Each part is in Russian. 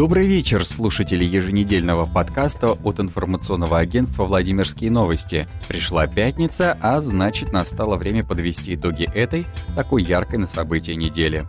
Добрый вечер, слушатели еженедельного подкаста от информационного агентства «Владимирские новости». Пришла пятница, а значит настало время подвести итоги этой, такой яркой на события недели.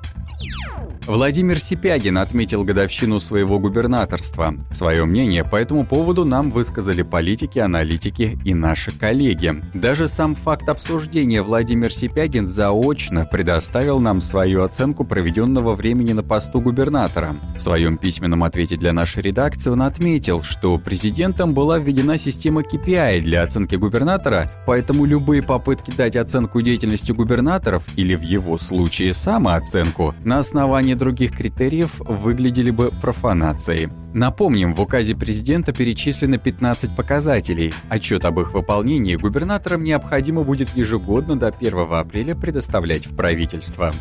Владимир Сипягин отметил годовщину своего губернаторства. Свое мнение по этому поводу нам высказали политики, аналитики и наши коллеги. Даже сам факт обсуждения Владимир Сипягин заочно предоставил нам свою оценку проведенного времени на посту губернатора. В своем письменном ответе для нашей редакции он отметил, что президентом была введена система KPI для оценки губернатора, поэтому любые попытки дать оценку деятельности губернаторов или в его случае самооценку на основании нарушение других критериев выглядели бы профанацией. Напомним, в указе президента перечислено 15 показателей. Отчет об их выполнении губернаторам необходимо будет ежегодно до 1 апреля предоставлять в правительство.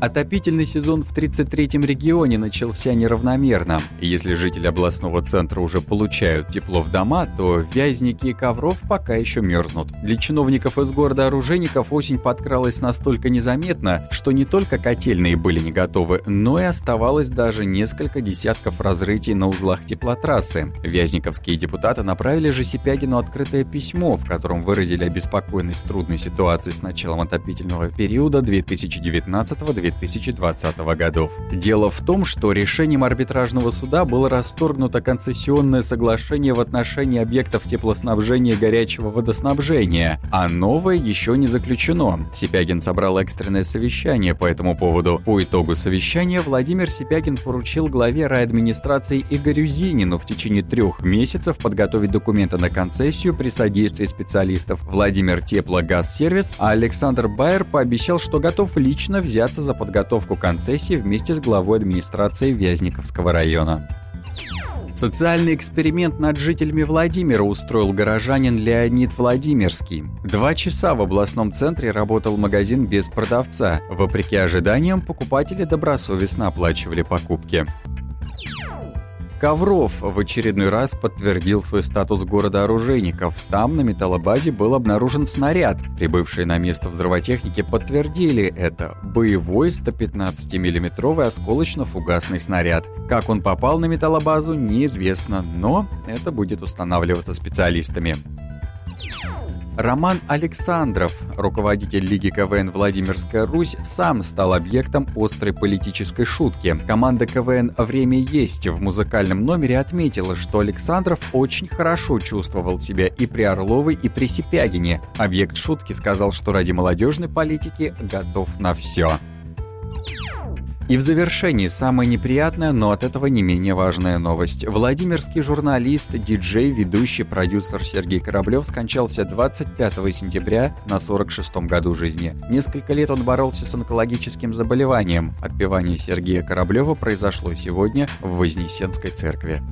Отопительный сезон в 33-м регионе начался неравномерно. Если жители областного центра уже получают тепло в дома, то вязники и ковров пока еще мерзнут. Для чиновников из города оружейников осень подкралась настолько незаметно, что не только котельные были не готовы, но и оставалось даже несколько десятков разрытий на узлах теплотрассы. Вязниковские депутаты направили же Сипягину открытое письмо, в котором выразили обеспокоенность трудной ситуации с началом отопительного периода 2019 2020 2020 годов. Дело в том, что решением арбитражного суда было расторгнуто концессионное соглашение в отношении объектов теплоснабжения и горячего водоснабжения, а новое еще не заключено. Сипягин собрал экстренное совещание по этому поводу. По итогу совещания Владимир Сипягин поручил главе райадминистрации Игорю Зинину в течение трех месяцев подготовить документы на концессию при содействии специалистов Владимир Теплогазсервис, а Александр Байер пообещал, что готов лично взяться за подготовку концессии вместе с главой администрации Вязниковского района. Социальный эксперимент над жителями Владимира устроил горожанин Леонид Владимирский. Два часа в областном центре работал магазин без продавца. Вопреки ожиданиям, покупатели добросовестно оплачивали покупки. Ковров в очередной раз подтвердил свой статус города оружейников. Там на металлобазе был обнаружен снаряд. Прибывшие на место взрывотехники подтвердили это. Боевой 115 миллиметровый осколочно-фугасный снаряд. Как он попал на металлобазу, неизвестно, но это будет устанавливаться специалистами. Роман Александров, руководитель Лиги КВН «Владимирская Русь», сам стал объектом острой политической шутки. Команда КВН «Время есть» в музыкальном номере отметила, что Александров очень хорошо чувствовал себя и при Орловой, и при Сипягине. Объект шутки сказал, что ради молодежной политики готов на все. И в завершении самая неприятная, но от этого не менее важная новость. Владимирский журналист, диджей, ведущий, продюсер Сергей Кораблев скончался 25 сентября на 46-м году жизни. Несколько лет он боролся с онкологическим заболеванием. Отпевание Сергея Кораблева произошло сегодня в Вознесенской церкви.